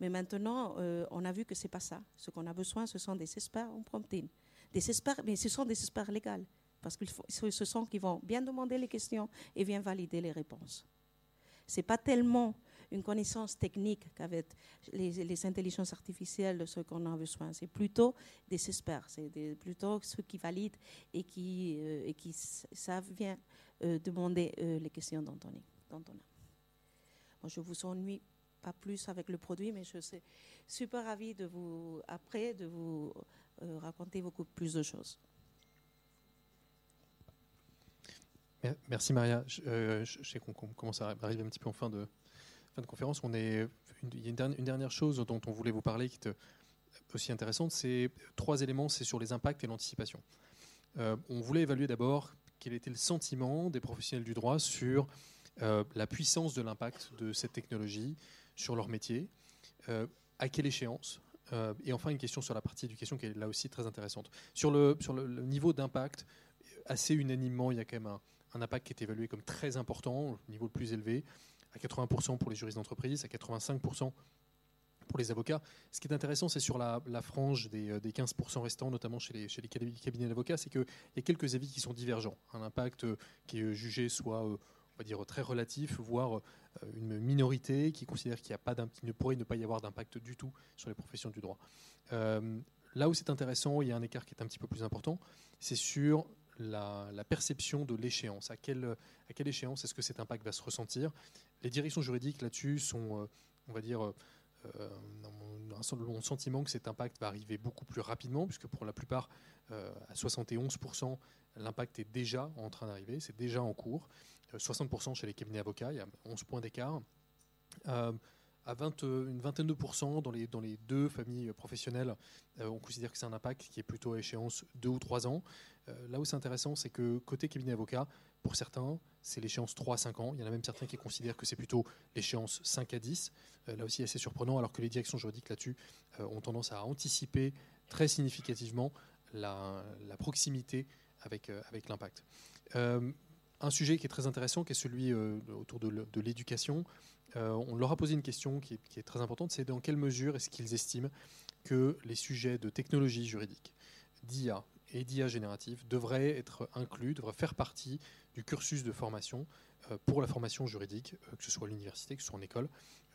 Mais maintenant, on a vu que ce n'est pas ça. Ce qu'on a besoin, ce sont des experts en prompting. Des experts, mais ce sont des experts légaux. Parce que ce sont qui vont bien demander les questions et bien valider les réponses. Ce n'est pas tellement une connaissance technique qu'avec les, intelligences artificielles de ce qu'on a besoin. C'est plutôt des experts, c'est plutôt ceux qui valident et qui, euh, savent bien euh, demander euh, les questions dont on, a. je vous ennuie pas plus avec le produit, mais je suis super ravie de vous, après, de vous raconter beaucoup plus de choses. Merci Maria. Je sais qu'on commence à arriver un petit peu en fin de, fin de conférence, on est, a une dernière chose dont on voulait vous parler qui est aussi intéressante, c'est trois éléments, c'est sur les impacts et l'anticipation. Euh, on voulait évaluer d'abord quel était le sentiment des professionnels du droit sur euh, la puissance de l'impact de cette technologie sur leur métier, euh, à quelle échéance, et enfin une question sur la partie éducation qui est là aussi très intéressante. Sur le, le, niveau d'impact, assez unanimement, il y a quand même un, un, impact qui est évalué comme très important, au niveau le plus élevé à 80% pour les juristes d'entreprise, à 85% pour les avocats. Ce qui est intéressant, c'est sur la, frange des, 15% euh, restants, notamment chez les, cabinets d'avocats, c'est qu'il y a quelques avis qui sont divergents. Un impact euh, qui est jugé soit, euh, on va dire, très relatif, voire une minorité qui considère qu'il ne pourrait ne pas y avoir d'impact du tout sur les professions du droit. là où c'est intéressant, il y a un écart qui est un petit peu plus important, c'est sur la, perception de l'échéance. À quelle, à quelle échéance est-ce que cet impact va se ressentir? Les directions juridiques là-dessus sont, euh, on va dire, euh, un sentiment que cet impact va arriver beaucoup plus rapidement, puisque pour la plupart, euh, à 71%, l'impact est déjà en train d'arriver, c'est déjà en cours. 60% chez les cabinets avocats, il y a 11 points d'écart à 20, une vingtaine de pourcents dans les, dans les deux familles professionnelles, euh, on considère que c'est un impact qui est plutôt à échéance 2 ou 3 ans. Euh, là où c'est intéressant, c'est que côté cabinet avocat, pour certains, c'est l'échéance 3 à 5 ans. Il y en a même certains qui considèrent que c'est plutôt l'échéance 5 à 10. Euh, là aussi, assez surprenant, alors que les directions juridiques là-dessus ont tendance à anticiper très significativement la, la proximité avec, avec l'impact. Un sujet qui est très intéressant, qui est celui autour de l'éducation. Euh, on leur a posé une question qui est, très importante, c'est dans quelle mesure est-ce qu'ils estiment que les sujets de technologie juridique, d'IA et d'IA générative devraient être inclus, devraient faire partie du cursus de formation euh, pour la formation juridique, euh, que ce soit à l'université, que ce soit en école,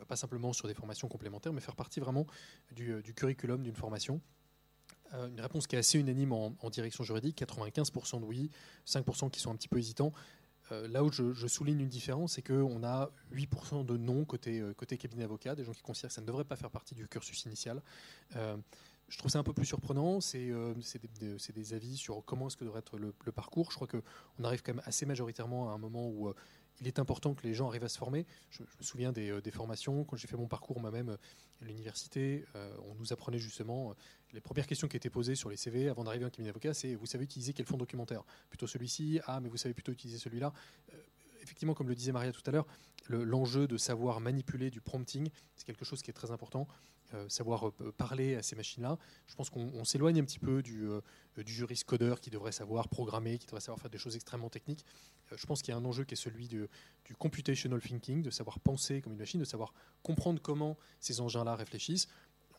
pas simplement sur des formations complémentaires, mais faire partie vraiment du, curriculum d'une formation. une réponse qui est assez unanime en, en direction juridique, 95% de oui, 5% qui sont un petit peu hésitants. Euh, là où je, souligne une différence, c'est qu'on a 8% de non côté, euh, côté cabinet avocat, des gens qui considèrent que ça ne devrait pas faire partie du cursus initial. Euh, je trouve ça un peu plus surprenant. C'est des, des, avis sur comment est-ce que devrait être le, parcours. Je crois qu'on arrive quand même assez majoritairement à un moment où il est important que les gens arrivent à se former. Je, me souviens des, des formations, quand j'ai fait mon parcours moi-même à l'université, on nous apprenait justement les premières questions qui étaient posées sur les CV avant d'arriver en cabinet d'avocat, c'est vous savez utiliser quel fond documentaire? Plutôt celui-ci, ah mais vous savez plutôt utiliser celui-là. Euh, effectivement, comme le disait Maria tout à l'heure, l'enjeu de savoir manipuler du prompting, c'est quelque chose qui est très important. Euh, savoir euh, parler à ces machines-là. Je pense qu'on s'éloigne un petit peu du, du juriste codeur qui devrait savoir programmer, qui devrait savoir faire des choses extrêmement techniques. je pense qu'il y a un enjeu qui est celui du computational thinking, de savoir penser comme une machine, de savoir comprendre comment ces engins-là réfléchissent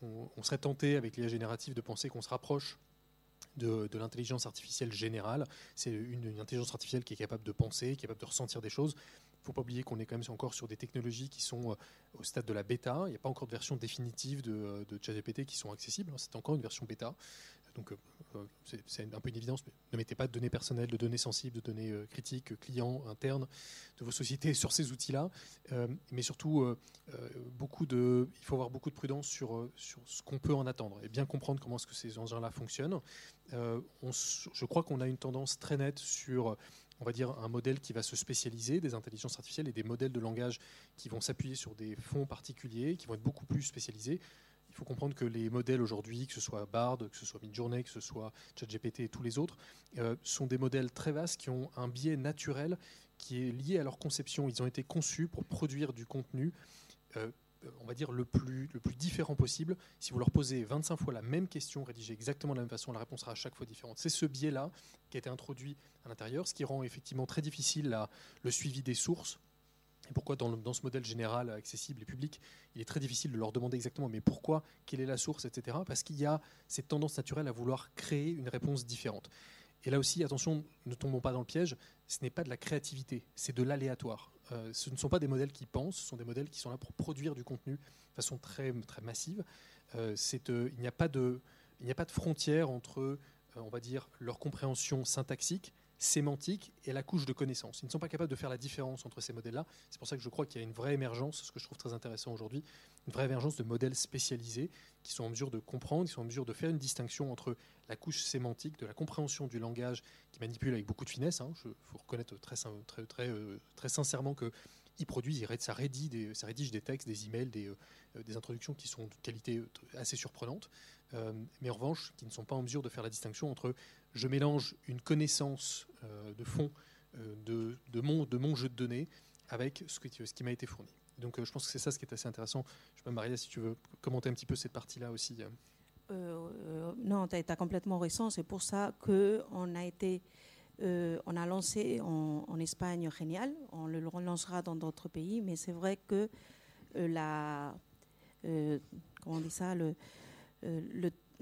on, serait tenté avec l'IA générative de penser qu'on se rapproche de, l'intelligence artificielle générale. C'est une, intelligence artificielle qui est capable de penser, capable de ressentir des choses. Il ne faut pas oublier qu'on est quand même encore sur des technologies qui sont euh, au stade de la bêta. Il n'y a pas encore de version définitive de, de ChatGPT qui sont accessibles. C'est encore une version bêta. Donc euh, euh, c'est un peu une évidence, mais ne mettez pas de données personnelles, de données sensibles, de données euh, critiques, clients, internes de vos sociétés sur ces outils-là. mais surtout, beaucoup de, il faut avoir beaucoup de prudence sur, sur ce qu'on peut en attendre et bien comprendre comment est-ce que ces engins-là fonctionnent. je crois qu'on a une tendance très nette sur on va dire, un modèle qui va se spécialiser, des intelligences artificielles et des modèles de langage qui vont s'appuyer sur des fonds particuliers, qui vont être beaucoup plus spécialisés. Il faut comprendre que les modèles aujourd'hui, que ce soit Bard, que ce soit Midjourney, que ce soit ChatGPT et tous les autres, euh, sont des modèles très vastes qui ont un biais naturel qui est lié à leur conception. Ils ont été conçus pour produire du contenu euh, on va dire, le plus, différent possible. Si vous leur posez 25 fois la même question, rédigée exactement de la même façon, la réponse sera à chaque fois différente. C'est ce biais-là qui a été introduit à l'intérieur, ce qui rend effectivement très difficile le suivi des sources. Et pourquoi dans, ce modèle général, accessible et public, il est très difficile de leur demander exactement mais pourquoi, quelle est la source, etc. Parce qu'il y a cette tendance naturelle à vouloir créer une réponse différente. Et là aussi, attention, ne tombons pas dans le piège, ce n'est pas de la créativité, c'est de l'aléatoire. Euh, ce ne sont pas des modèles qui pensent, ce sont des modèles qui sont là pour produire du contenu de façon très, très massive. Euh, euh, il n'y a, pas de, il n'y a pas de frontière entre, on va dire, leur compréhension syntaxique, sémantique et la couche de connaissances. Ils ne sont pas capables de faire la différence entre ces modèles-là. C'est pour ça que je crois qu'il y a une vraie émergence, ce que je trouve très intéressant aujourd'hui, une vraie émergence de modèles spécialisés qui sont en mesure de comprendre, qui sont en mesure de faire une distinction entre la couche sémantique, de la compréhension du langage, qui manipule avec beaucoup de finesse. Il hein. faut reconnaître très, très, très, euh, très sincèrement que ils produisent, ça rédige des, textes, des emails, des, euh, des introductions qui sont de qualité assez surprenante, euh, mais en revanche, qui ne sont pas en mesure de faire la distinction entre je mélange une connaissance euh, de fond euh, de, mon, jeu de données avec ce, qui m'a été fourni. Donc euh, je pense que c'est ça ce qui est assez intéressant. Je sais pas, Maria, si tu veux commenter un petit peu cette partie-là aussi. non, tu as, complètement raison. C'est pour ça qu'on a été... on a lancé en, Espagne Génial, on le relancera dans d'autres pays, mais c'est vrai que la, comment on dit ça, le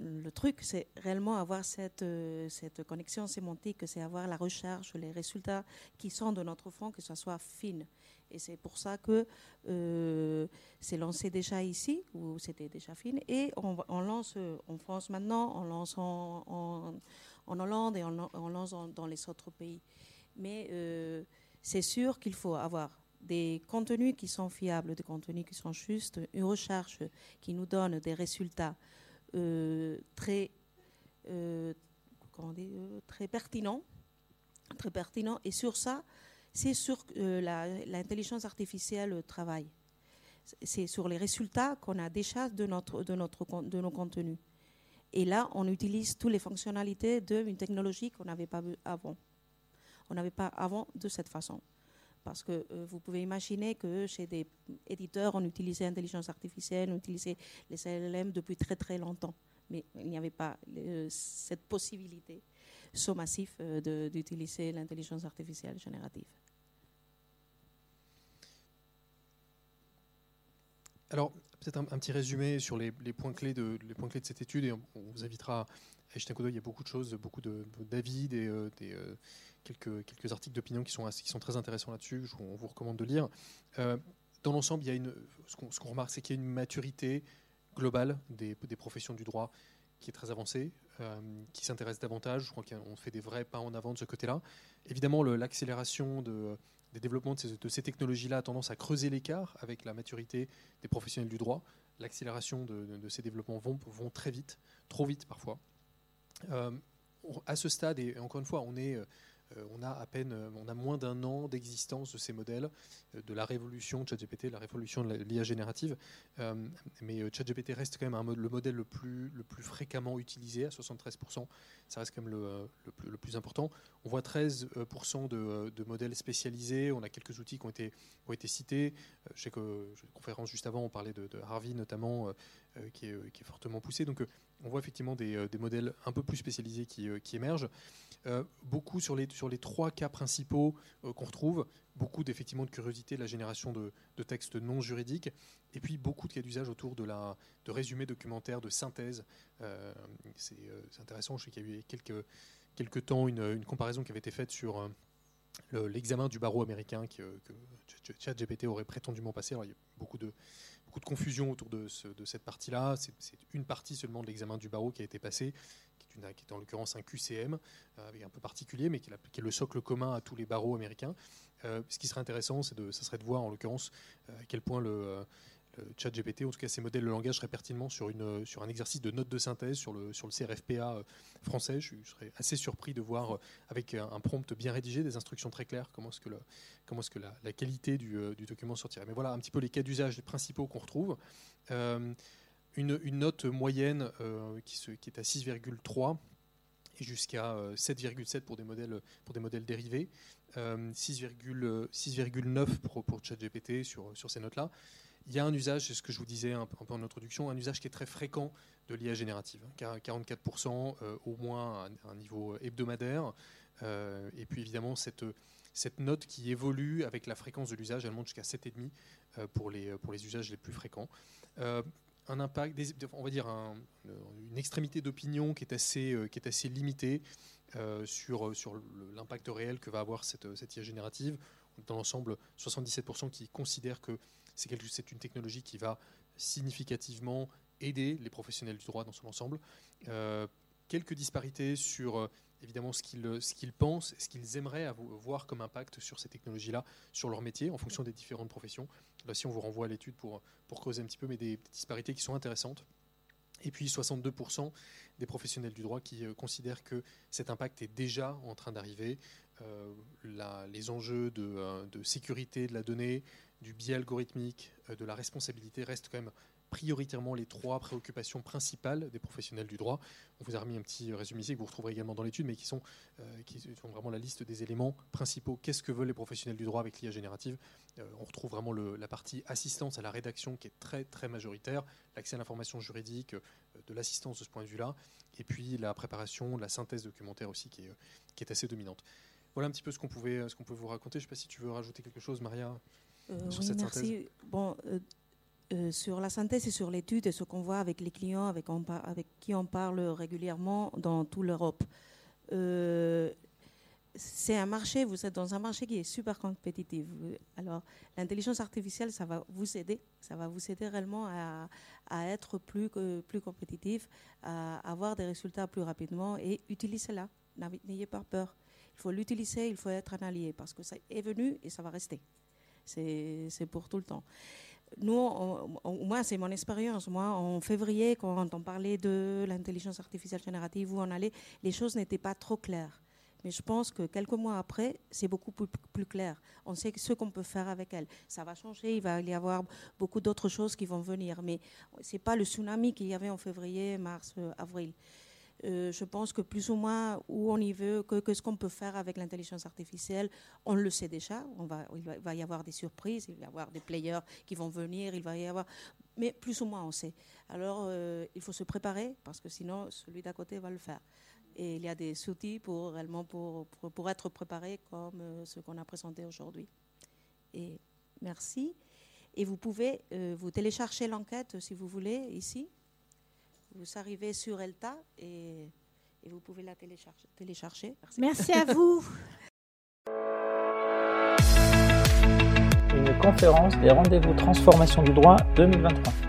le truc, c'est réellement avoir cette, euh, cette connexion sémantique, c'est avoir la recherche, les résultats qui sont de notre fond, que ce soit fine. Et c'est pour ça que euh, c'est lancé déjà ici, où c'était déjà fine, et on, lance en France maintenant, on lance en, en, Hollande et on, lance dans les autres pays. Mais euh, c'est sûr qu'il faut avoir des contenus qui sont fiables, des contenus qui sont justes, une recherche qui nous donne des résultats euh, très, euh, comment euh, très pertinent, très pertinent. Et sur ça, c'est sur l'intelligence artificielle travaille. C'est sur les résultats qu'on a déjà de, notre, de, notre, de nos contenus. Et là, on utilise toutes les fonctionnalités d'une technologie qu'on n'avait pas avant. On n'avait pas avant de cette façon. Parce que vous pouvez imaginer que chez des éditeurs, on utilisait l'intelligence artificielle, on utilisait les LLM depuis très très longtemps. Mais il n'y avait pas euh, cette possibilité so massif euh, d'utiliser l'intelligence artificielle générative. Alors, peut-être un, petit résumé sur les, points clés de, les points clés de cette étude, et on, vous invitera à jeter un coup d'œil. Il y a beaucoup de choses, beaucoup d'avis, de, des, euh, des quelques, articles d'opinion qui sont, qui sont très intéressants là-dessus. On vous recommande de lire. Euh, dans l'ensemble, ce qu'on remarque, c'est qu'il y a une maturité globale des, professions du droit qui est très avancée, euh, qui s'intéresse davantage. Je crois qu'on fait des vrais pas en avant de ce côté-là. Évidemment, l'accélération de, des développements de ces, technologies-là a tendance à creuser l'écart avec la maturité des professionnels du droit. L'accélération de, ces développements vont, vont, très vite, trop vite parfois. Euh, à ce stade, et encore une fois, on est on a à peine, euh, on a moins d'un an d'existence de ces modèles, euh, de la révolution de ChatGPT, la révolution de l'IA générative. mais ChatGPT reste quand même le modèle le plus, fréquemment utilisé, à 73%. Ça reste quand même le, plus, important. On voit 13% de, modèles spécialisés. On a quelques outils qui ont été, cités. Je sais que la conférence juste avant, on parlait de, Harvey notamment, qui est, fortement poussé. Donc on voit effectivement des, modèles un peu plus spécialisés qui, émergent. Euh, beaucoup sur les, sur les trois cas principaux euh, qu'on retrouve, beaucoup d'effectivement de curiosité, de la génération de, textes non juridiques, et puis beaucoup de cas d'usage autour de, la, de résumés documentaires, de synthèse. Euh, c'est intéressant, je sais qu'il y a eu quelques, quelques temps une, comparaison qui avait été faite sur l'examen du barreau américain que, que ChatGPT aurait prétendument passé. il y a beaucoup de, beaucoup de confusion autour de, cette partie-là. C'est une partie seulement de l'examen du barreau qui a été passé qui est en l'occurrence un QCM, euh, un peu particulier, mais qui est, le socle commun à tous les barreaux américains. Euh, ce qui serait intéressant, c'est de, ça serait de voir en l'occurrence euh, à quel point le, chat GPT, en tout cas ces modèles de langage, seraient pertinemment sur, une, sur un exercice de note de synthèse sur le, sur le CRFPA français. Je, serais assez surpris de voir, avec un, prompt bien rédigé, des instructions très claires, comment est-ce que, la, qualité du, document sortirait. Mais voilà un petit peu les cas d'usage principaux qu'on retrouve une, note moyenne euh, qui, est à 6,3 et jusqu'à 7,7 euh, pour des modèles pour des modèles dérivés, 6,9 euh, pour, pour ChatGPT sur, sur ces notes-là. Il y a un usage, c'est ce que je vous disais un peu en introduction, un usage qui est très fréquent de l'IA générative. 44% au moins à un niveau hebdomadaire. et puis évidemment, cette, cette note qui évolue avec la fréquence de l'usage, elle monte jusqu'à 7,5 pour les, pour les usages les plus fréquents un impact, on va dire une extrémité d'opinion qui est assez, euh, qui est assez limitée euh, sur, sur l'impact réel que va avoir cette, cette IA générative. Dans l'ensemble, 77% qui considèrent que c'est une technologie qui va significativement aider les professionnels du droit dans son ensemble. Euh, quelques disparités sur évidemment ce qu'ils pensent, ce qu'ils aimeraient voir comme impact sur ces technologies-là, sur leur métier, en fonction des différentes professions. Là, si on vous renvoie à l'étude pour, creuser un petit peu, mais des disparités qui sont intéressantes. Et puis 62% des professionnels du droit qui euh, considèrent que cet impact est déjà en train d'arriver. Euh, les enjeux euh, de, sécurité de la donnée, du biais algorithmique, de la responsabilité restent quand même prioritairement les trois préoccupations principales des professionnels du droit. On vous a remis un petit résumé ici que vous retrouverez également dans l'étude, mais qui sont, euh, qui vraiment la liste des éléments principaux. Qu'est-ce que veulent les professionnels du droit avec l'IA générative? Euh, On retrouve vraiment la partie assistance à la rédaction qui est très très majoritaire, l'accès à l'information juridique, euh, de l'assistance de ce point de vue-là, et puis la préparation, la synthèse documentaire aussi qui est, qui est assez dominante. Voilà un petit peu ce qu'on pouvait, qu'on peut vous raconter. Je ne sais pas si tu veux rajouter quelque chose, Maria, sur cette merci. Synthèse. Bon, euh, sur la synthèse et sur l'étude et ce qu'on voit avec les clients avec, qui on parle régulièrement dans toute l'Europe. Euh, c'est un marché, vous êtes dans un marché qui est super compétitif. Alors, l'intelligence artificielle, ça va vous aider, ça va vous aider réellement à, être plus, plus compétitif, à avoir des résultats plus rapidement et utilisez-la. N'ayez pas peur. Il faut l'utiliser, il faut être un allié parce que ça est venu et ça va rester. C'est pour tout le temps nous, moi, c'est mon expérience. Moi, en février, quand on parlait de l'intelligence artificielle générative, où on allait, les choses n'étaient pas trop claires. Mais je pense que quelques mois après, c'est beaucoup plus, clair. On sait ce qu'on peut faire avec elle. Ça va changer, il va y avoir beaucoup d'autres choses qui vont venir. Mais ce n'est pas le tsunami qu'il y avait en février, mars, euh, avril. Euh, je pense que plus ou moins où on y veut, que, ce qu'on peut faire avec l'intelligence artificielle, on le sait déjà. Il, va, y avoir des surprises, il va y avoir des players qui vont venir, il va y avoir, mais plus ou moins on sait. Alors euh, il faut se préparer parce que sinon celui d'à côté va le faire. Et il y a des outils pour réellement pour, pour, être préparé comme euh, ce qu'on a présenté aujourd'hui. Et merci. Et vous pouvez vous télécharger l'enquête si vous voulez ici. Vous arrivez sur ELTA et, vous pouvez la télécharger. télécharger. Merci. Merci à vous. Une conférence des rendez-vous transformation du droit 2023.